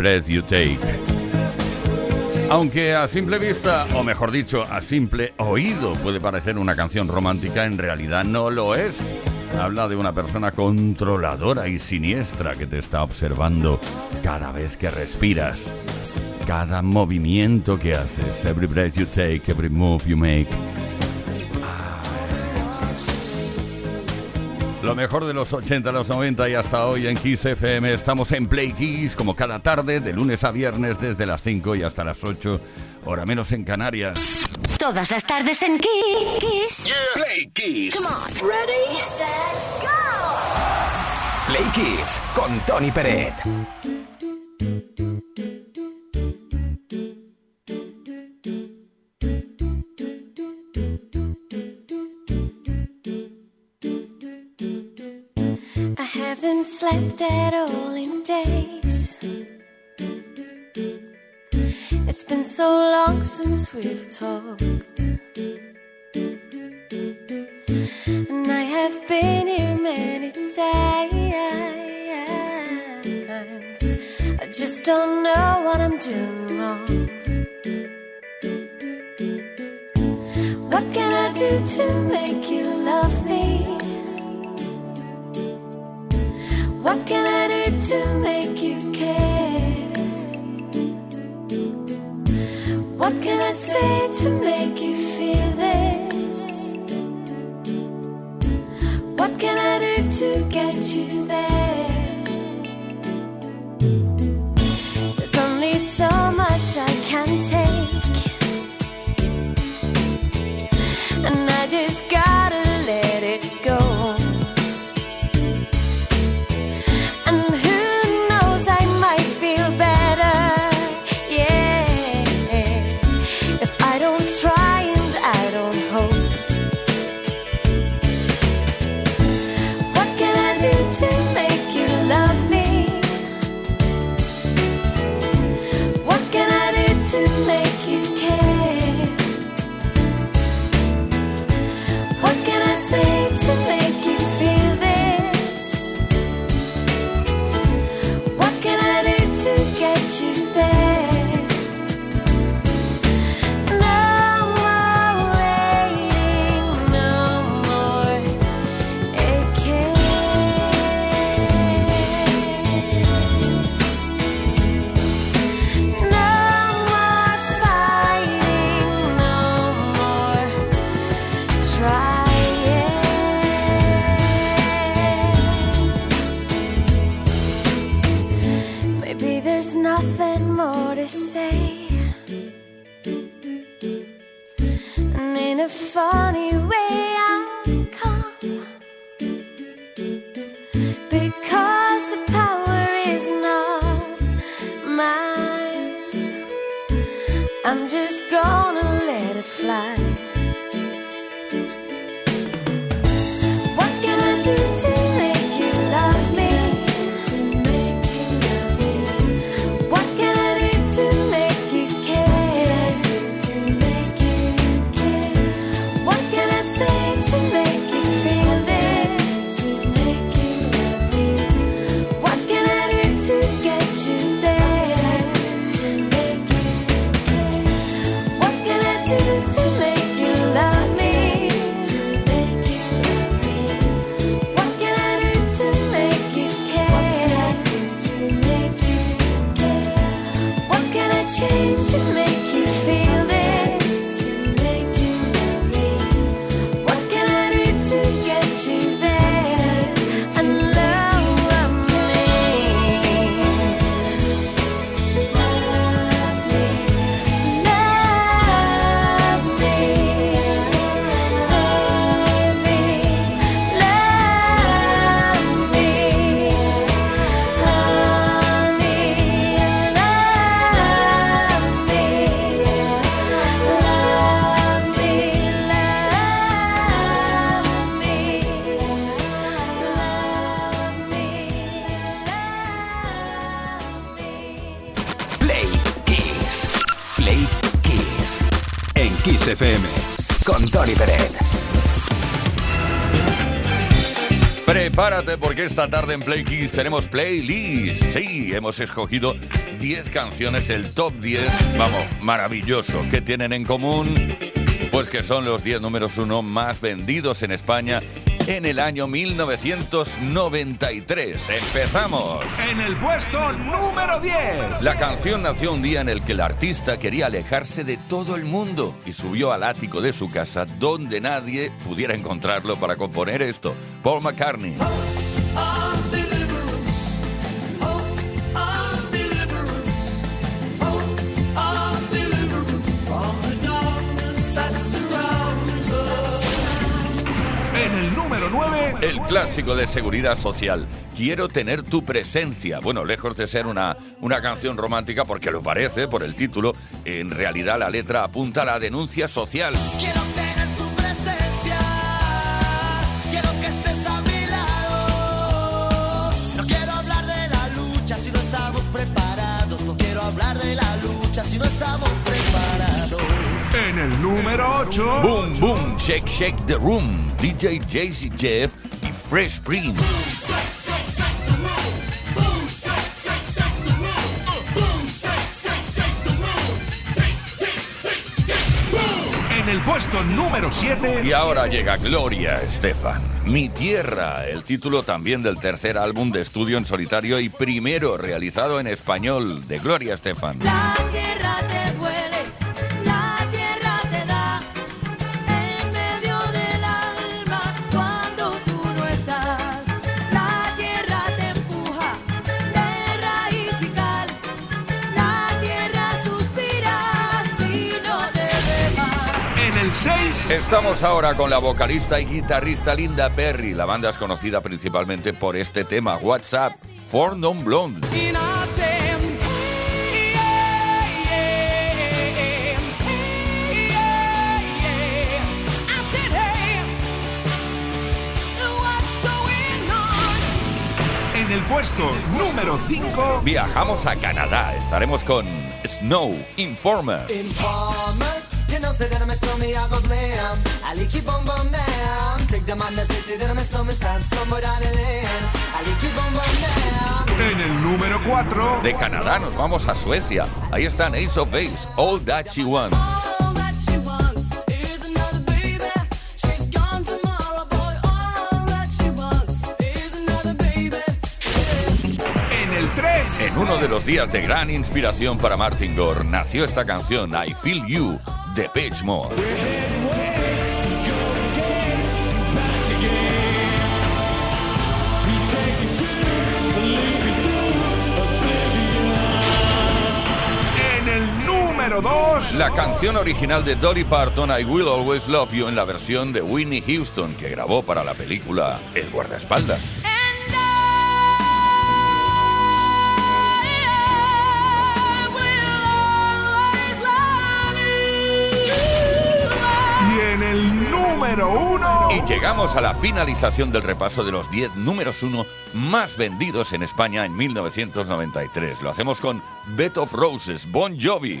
Breath You Take. Aunque a simple vista, o mejor dicho, a simple oído, puede parecer una canción romántica, en realidad no lo es. Habla de una persona controladora y siniestra que te está observando cada vez que respiras, cada movimiento que haces, every breath you take, every move you make. Lo mejor de los 80, los 90 y hasta hoy en Kiss FM. Estamos en Play Kiss como cada tarde, de lunes a viernes, desde las 5 y hasta las 8, hora menos en Canarias. Todas las tardes en Kiss. Play Kiss. Come on. Ready, set, go. Play Kiss con Tony Peret. Haven't slept at all in days. It's been so long since we've talked. And I have been here many times. I just don't know what I'm doing wrong. What can I do to make you love me? What can I do to make you care? What can I say to make you feel this? What can I do to get you there? Esta tarde en Play Kiss tenemos playlist. Sí, hemos escogido 10 canciones, el top 10, vamos, maravilloso. ¿Qué tienen en común? Pues que son los 10 números uno más vendidos en España en el año 1993. ¡Empezamos! En el puesto número 10. La canción nació un día en el que el artista quería alejarse de todo el mundo y subió al ático de su casa donde nadie pudiera encontrarlo para componer esto. Paul McCartney. 9. El clásico de seguridad social. Quiero tener tu presencia. Bueno, lejos de ser una, una canción romántica, porque lo parece por el título, en realidad la letra apunta a la denuncia social. Quiero tener tu presencia, quiero que estés a mi lado. No quiero hablar de la lucha si no estamos preparados. No quiero hablar de la lucha si no estamos. En el número 8. Boom, boom, shake, shake the room. DJ Jay-Z Jeff y Fresh Prince. En el puesto número 7. Y ahora llega Gloria Estefan. Mi tierra, el título también del tercer álbum de estudio en solitario y primero realizado en español de Gloria Estefan. La tierra te duele, Estamos ahora con la vocalista y guitarrista Linda Perry. La banda es conocida principalmente por este tema, WhatsApp, For Non Blonde. En el puesto número 5. Viajamos a Canadá. Estaremos con Snow Informer. Say that I'm a stormy, I go blam. I like you bum bum down. Take the man that say, say that I'm a stormy, stamp somewhere down the lane. I like you bum bum down. En el número 4. De Canadá nos vamos a Suecia. Ahí están Ace of Base, All That She Wants. All that she wants is another baby. She's gone tomorrow, boy. All that she wants is another baby. En el 3. En uno de los días de gran inspiración para Martin Gore nació esta canción I Feel You de. En el número 2. La canción original de Dolly Parton I Will Always Love You en la versión de Whitney Houston que grabó para la película El guardaespaldas. Número 1. Y llegamos a la finalización del repaso de los 10 números 1 más vendidos en España en 1993. Lo hacemos con Bed of Roses, Bon Jovi.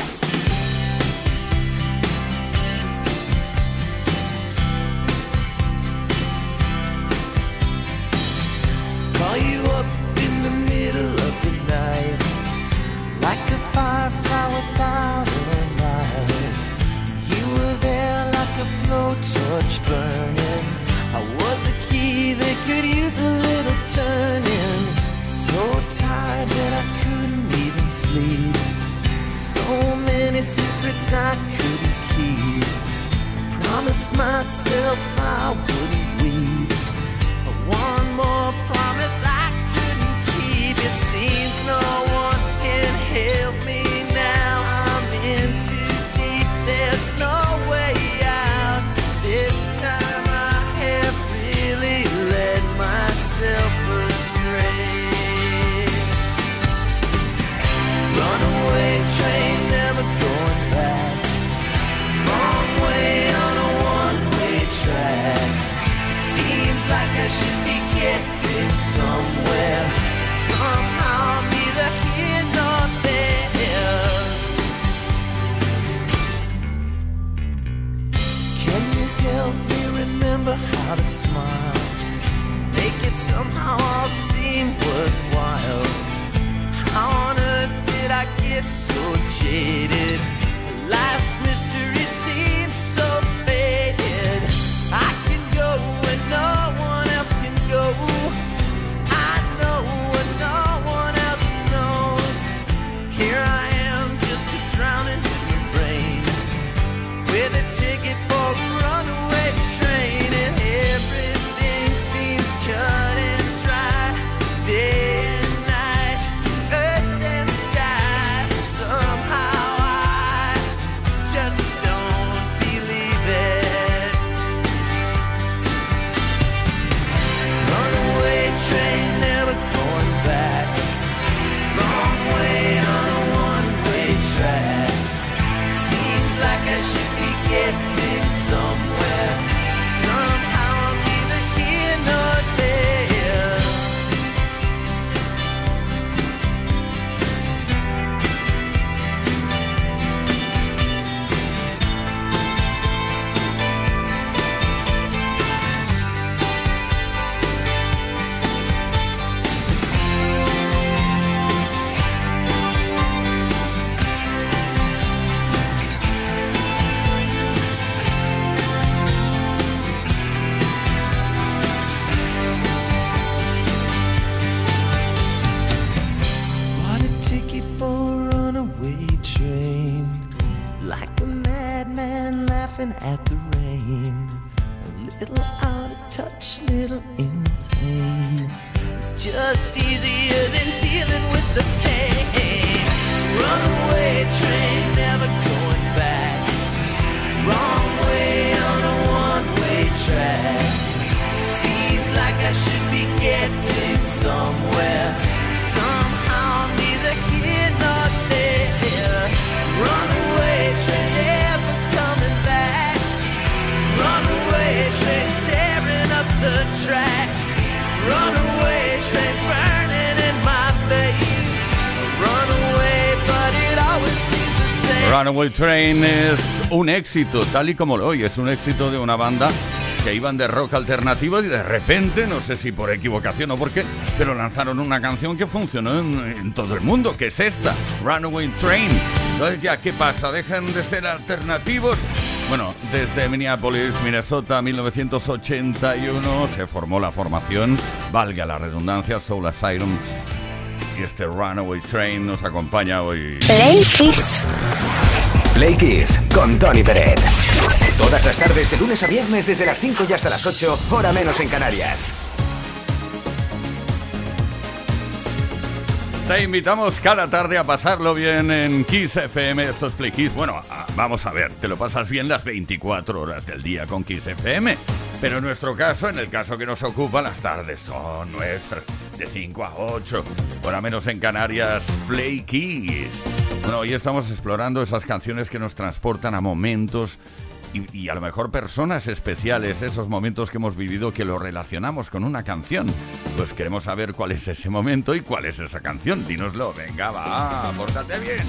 promised myself I wouldn't leave. One more promise I couldn't keep. It seems no one can help me. it Runaway Train es un éxito, tal y como lo oye, es un éxito de una banda que iban de rock alternativo y de repente, no sé si por equivocación o por qué, pero lanzaron una canción que funcionó en, en todo el mundo, que es esta, Runaway Train. Entonces ya, ¿qué pasa? ¿Dejan de ser alternativos? Bueno, desde Minneapolis, Minnesota, 1981, se formó la formación, valga la redundancia, Soul Asylum y este Runaway Train nos acompaña hoy. Play Kiss con Tony Peret. Todas las tardes de lunes a viernes desde las 5 y hasta las 8, hora menos en Canarias. Te invitamos cada tarde a pasarlo bien en Kiss FM, esto es Play Kiss. Bueno, ah, vamos a ver, te lo pasas bien las 24 horas del día con Kiss FM. Pero en nuestro caso, en el caso que nos ocupa, las tardes son nuestras, de 5 a 8, hora menos en Canarias, Play Kiss. Bueno, hoy estamos explorando esas canciones que nos transportan a momentos y, a lo mejor personas especiales, esos momentos que hemos vivido que lo relacionamos con una canción. Pues queremos saber cuál es ese momento y cuál es esa canción. Dínoslo, venga, va, pórtate bien.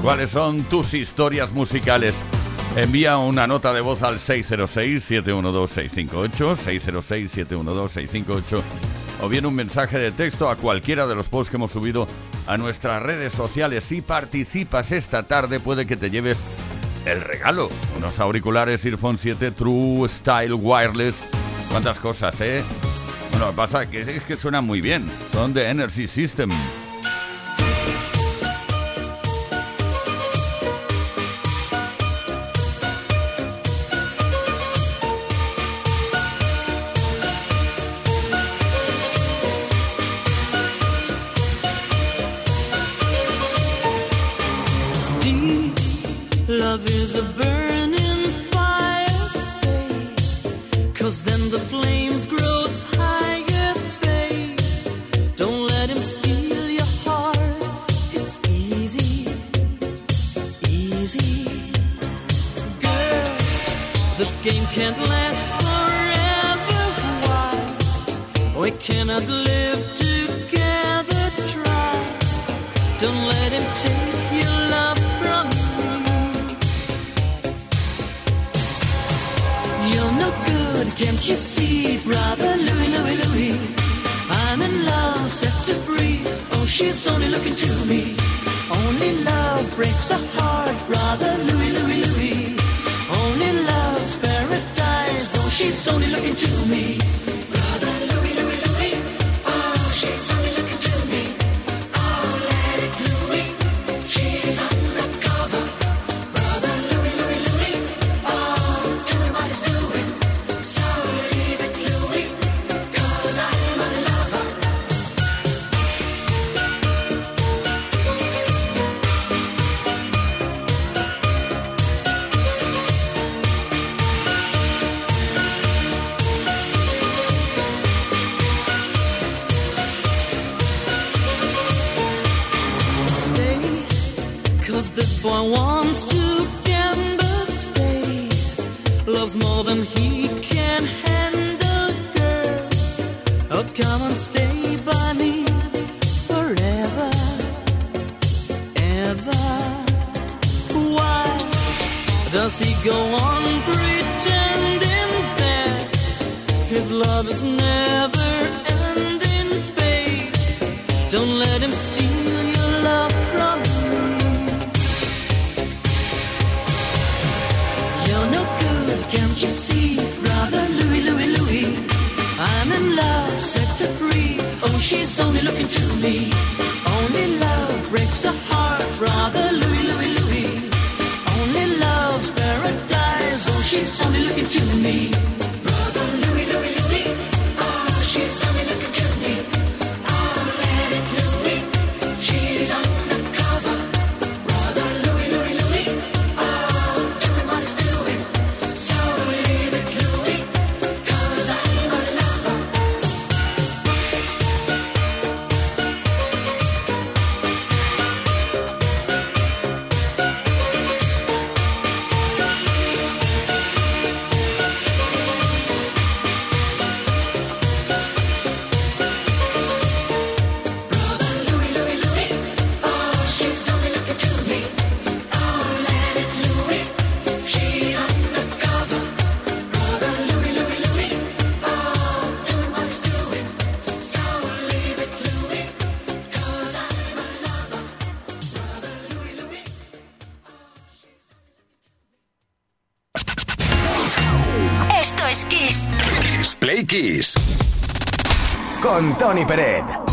¿Cuáles son tus historias musicales? Envía una nota de voz al 606-712-658, 606-712-658, o bien un mensaje de texto a cualquiera de los posts que hemos subido a nuestras redes sociales. Si participas esta tarde, puede que te lleves el regalo. Unos auriculares Earphone 7 True Style Wireless. ¿Cuántas cosas, eh? Bueno, pasa que es que suenan muy bien. Son de Energy System. He go on pretending that his love is never ending, babe? Don't let him steal Con Tony Peret.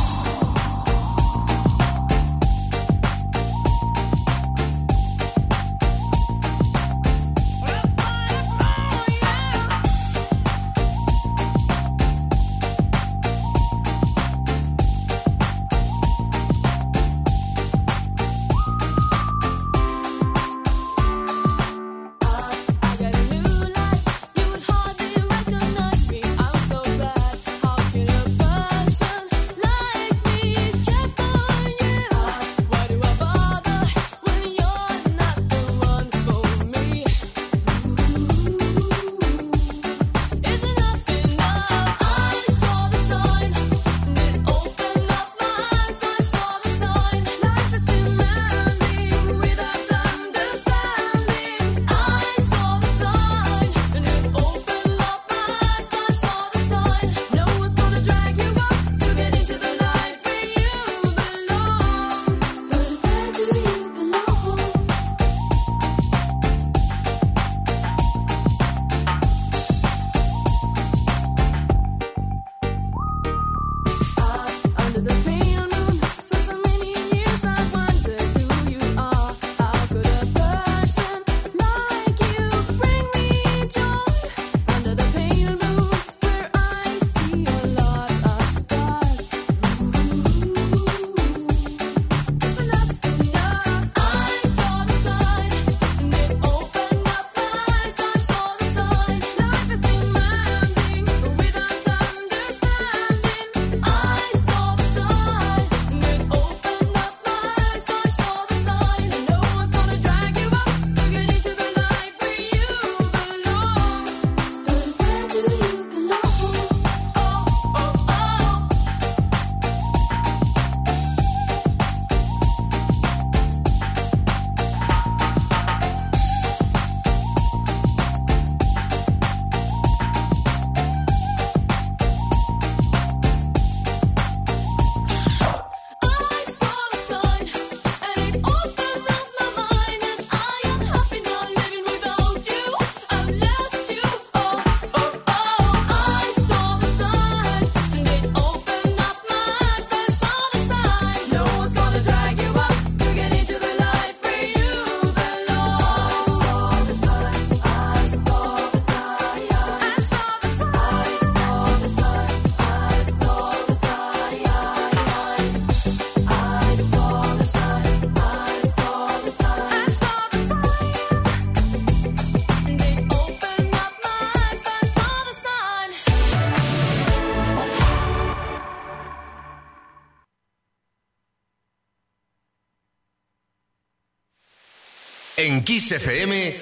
en Kiss FM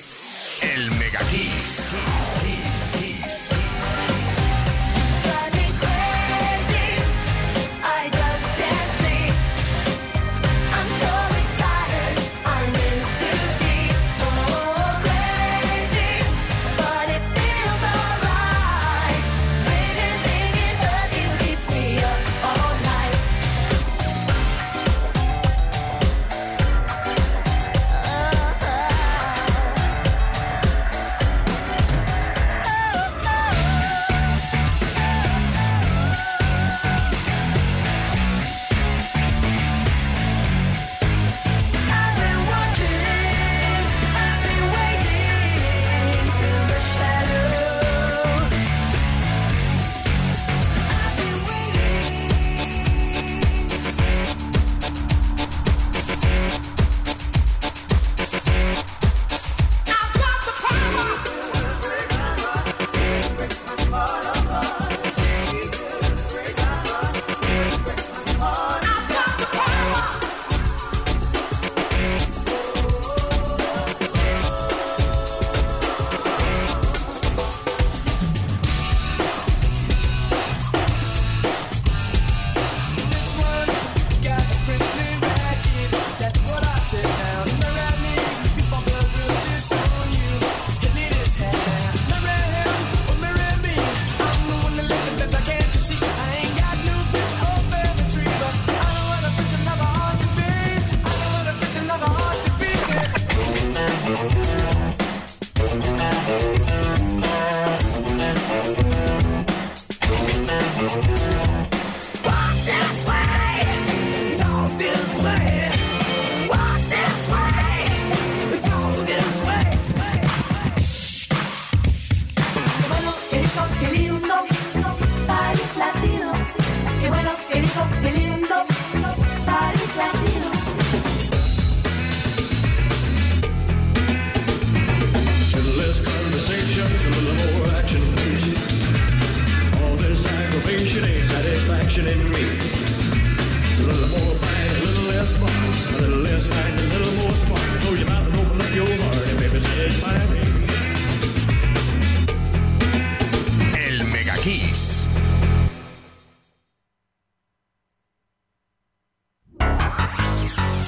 El Mega Kiss.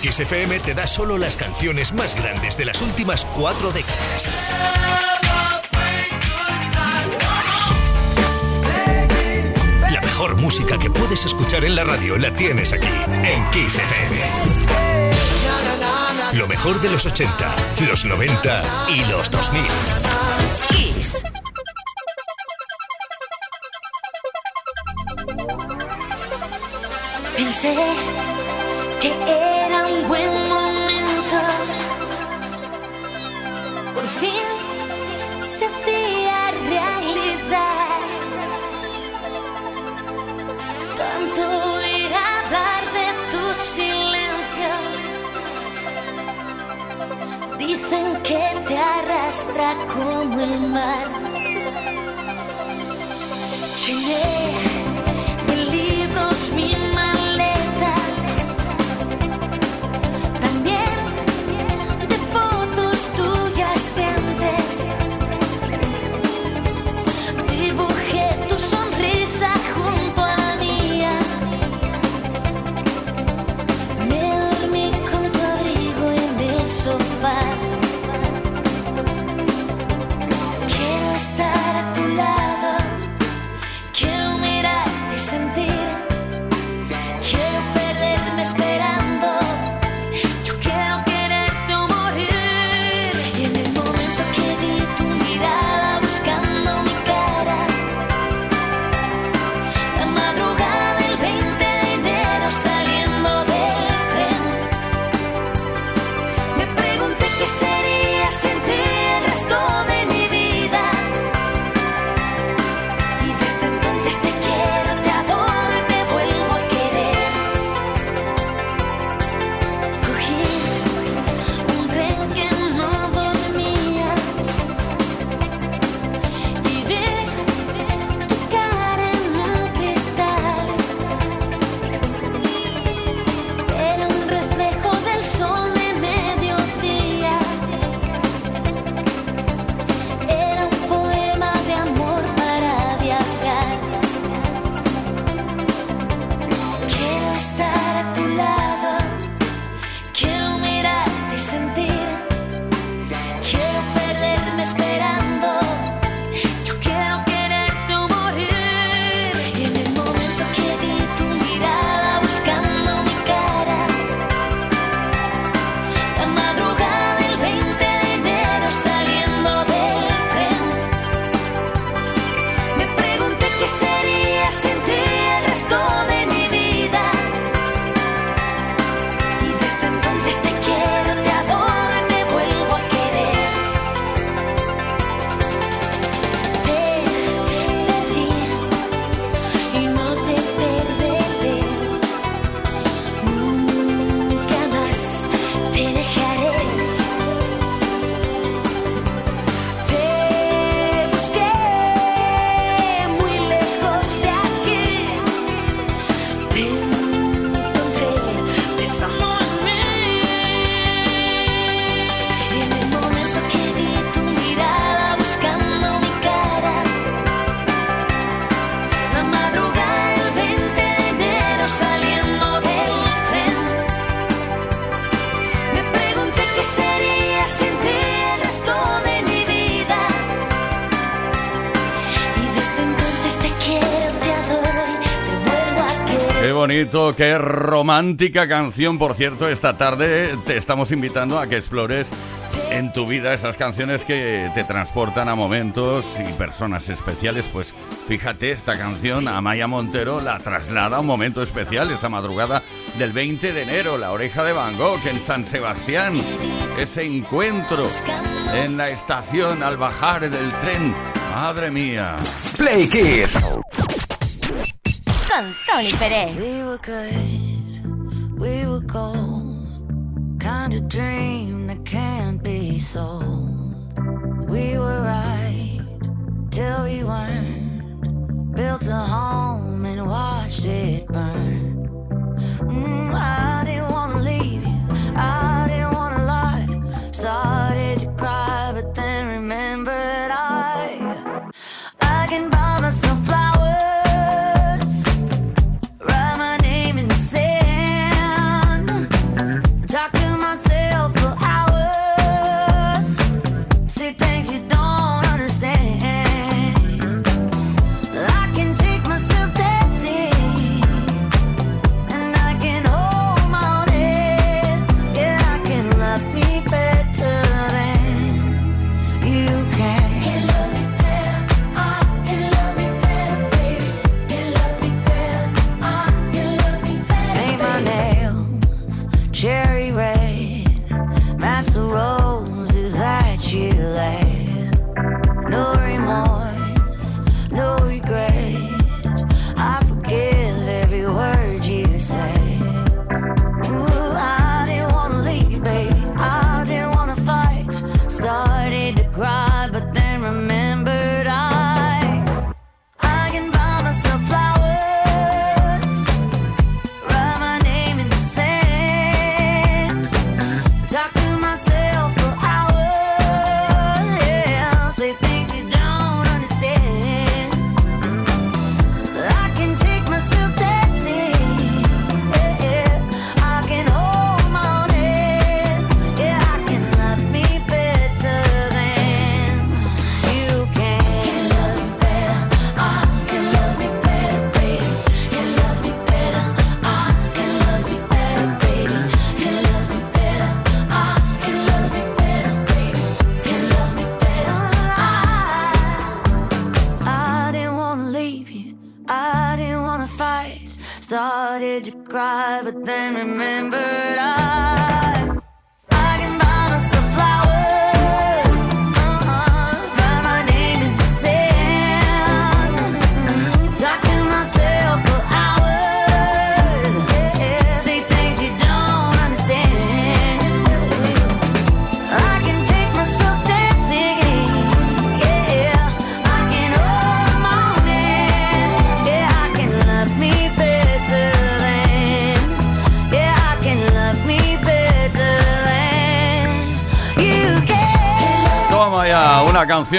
Kiss FM te da solo las canciones más grandes de las últimas cuatro décadas. La mejor música que puedes escuchar en la radio la tienes aquí, en Kiss FM. Lo mejor de los 80, los 90 y los 2000. Kiss. Pensé que era un buen encuentra como el mar. Qué romántica canción. Por cierto, esta tarde te estamos invitando a que explores en tu vida esas canciones que te transportan a momentos y personas especiales. Pues fíjate, esta canción, Amaya Montero, la traslada a un momento especial, esa madrugada del 20 de enero, la oreja de Van Gogh en San Sebastián. Ese encuentro en la estación al bajar del tren. Madre mía. Play Kiss. Con Tony Pérez. We were good, we were gold. Kind of dream that can't be sold.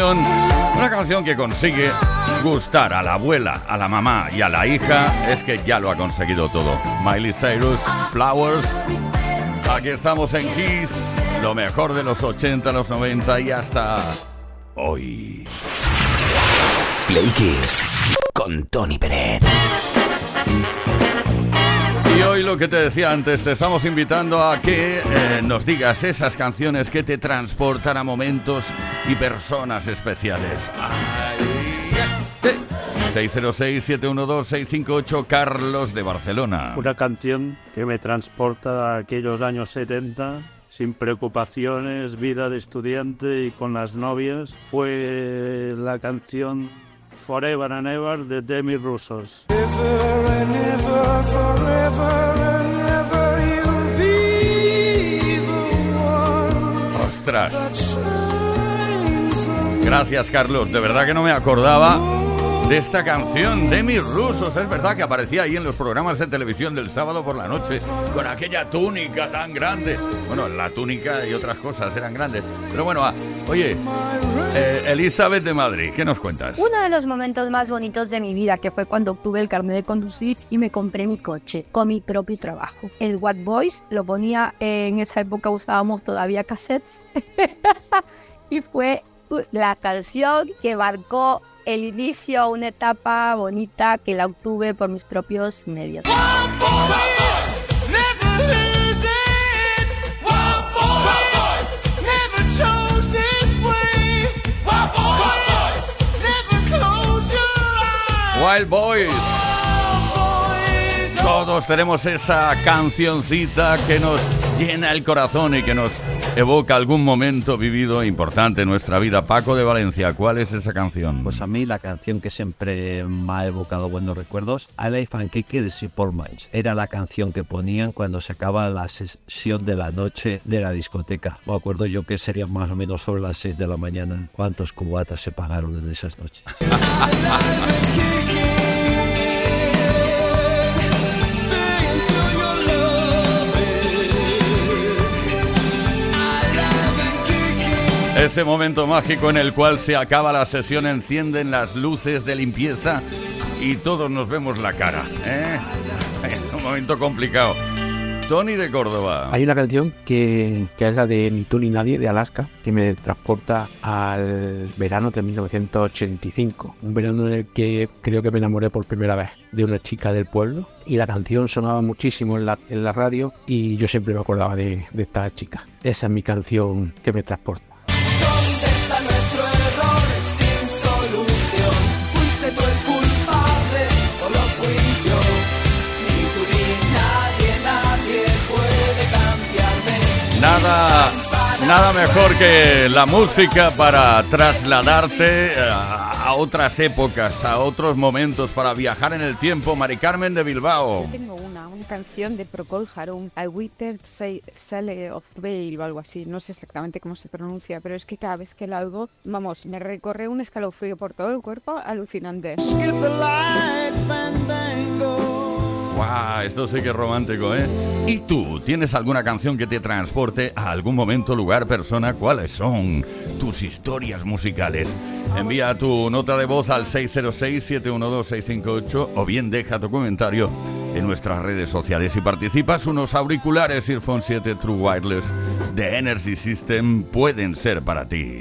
Una canción que consigue gustar a la abuela, a la mamá y a la hija, es que ya lo ha conseguido todo. Miley Cyrus, Flowers. Aquí estamos en Kiss, lo mejor de los 80, los 90 y hasta hoy. Play Kiss. Con Tony Pérez. Y hoy lo que te decía antes, te estamos invitando a que eh, nos digas esas canciones que te transportan a momentos y personas especiales. Eh. 606-712-658 Carlos de Barcelona. Una canción que me transporta a aquellos años 70, sin preocupaciones, vida de estudiante y con las novias, fue la canción Forever and Ever de Demi Russos. Ostras. Gracias, Carlos. De verdad que no me acordaba de esta canción de mis rusos. Es verdad que aparecía ahí en los programas de televisión del sábado por la noche con aquella túnica tan grande. Bueno, la túnica y otras cosas eran grandes. Pero bueno, ah, oye, eh, Elizabeth de Madrid, ¿qué nos cuentas? Uno de los momentos más bonitos de mi vida que fue cuando obtuve el carnet de conducir y me compré mi coche con mi propio trabajo. El What Boys lo ponía en esa época usábamos todavía cassettes y fue la canción que marcó el inicio a una etapa bonita que la obtuve por mis propios medios. Wild Boys. Todos tenemos esa cancioncita que nos llena el corazón y que nos evoca algún momento vivido importante en nuestra vida. Paco de Valencia, ¿cuál es esa canción? Pues a mí la canción que siempre me ha evocado buenos recuerdos, I Like and Kiki de Support Minds. Era la canción que ponían cuando se acaba la sesión de la noche de la discoteca. Me acuerdo yo que sería más o menos sobre las 6 de la mañana. ¿Cuántos cubatas se pagaron desde esas noches? Ese momento mágico en el cual se acaba la sesión, encienden las luces de limpieza y todos nos vemos la cara. ¿eh? Es un momento complicado. Tony de Córdoba. Hay una canción que, es la de Ni tú ni nadie de Alaska que me transporta al verano de 1985. Un verano en el que creo que me enamoré por primera vez de una chica del pueblo y la canción sonaba muchísimo en la, radio y yo siempre me acordaba de esta chica. Esa es mi canción que me transporta. Nada, nada mejor que la música para trasladarte eh, a a otras épocas, a otros momentos, para viajar en el tiempo. Mari Carmen de Bilbao. Tengo una, una canción de Procol Harum, I Withered Say- Sale of Veil o algo así, no sé exactamente cómo se pronuncia, pero es que cada vez que la oigo, vamos, me recorre un escalofrío por todo el cuerpo alucinante. ¡Guau! Esto sí que es romántico, ¿eh? ¿Y tú? ¿Tienes alguna canción que te transporte a algún momento, lugar, persona? ¿Cuáles son tus historias musicales? Envía tu nota de voz al 606-712-658 o bien deja tu comentario en nuestras redes sociales. Y participas, unos auriculares Earphone 7 True Wireless de Energy System pueden ser para ti.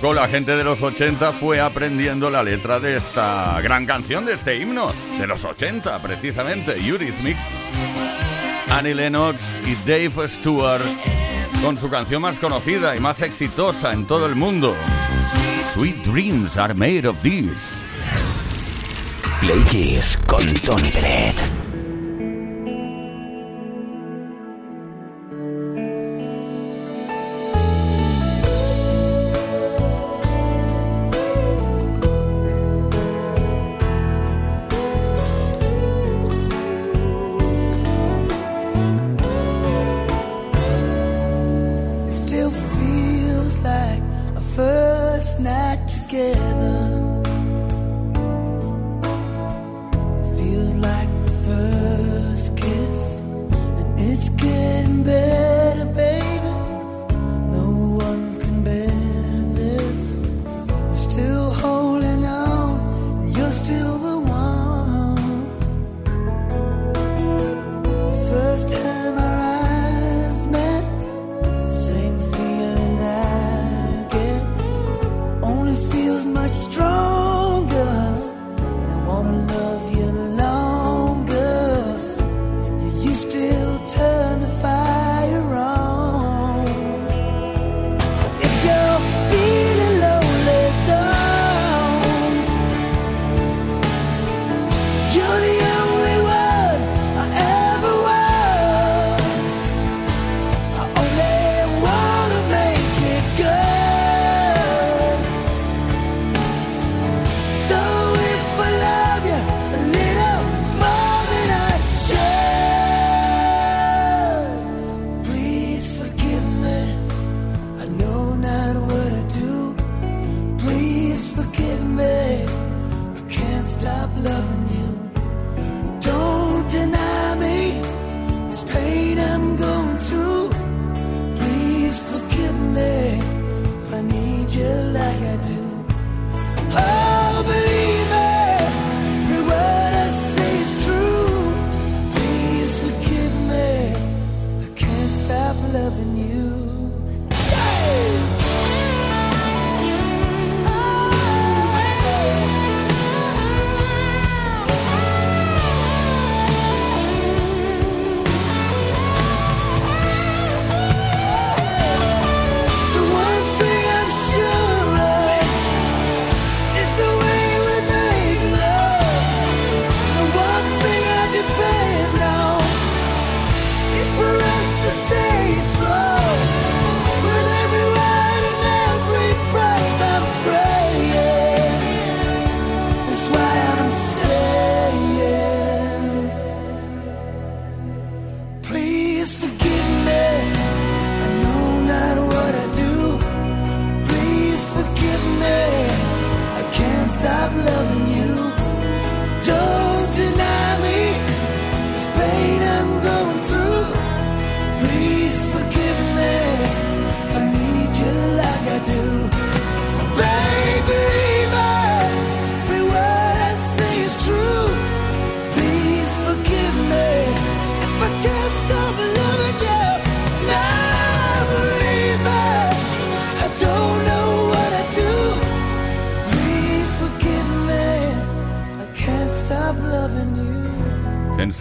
poco la gente de los 80 fue aprendiendo la letra de esta gran canción, de este himno, de los 80 precisamente, Eurythmics. Annie Lennox y Dave Stewart con su canción más conocida y más exitosa en todo el mundo, Sweet Dreams Are Made of This. Play con Tony Bennett.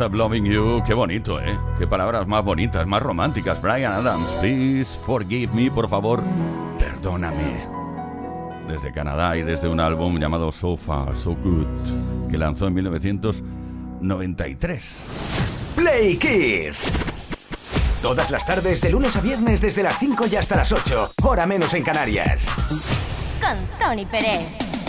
Stop Loving You. Qué bonito, ¿eh? Qué palabras más bonitas, más románticas. Brian Adams, please forgive me, por favor, perdóname. Desde Canadá y desde un álbum llamado So Far, So Good, que lanzó en 1993. Play Kiss. Todas las tardes, de lunes a viernes, desde las 5 y hasta las 8, hora menos en Canarias. Con Tony Pérez.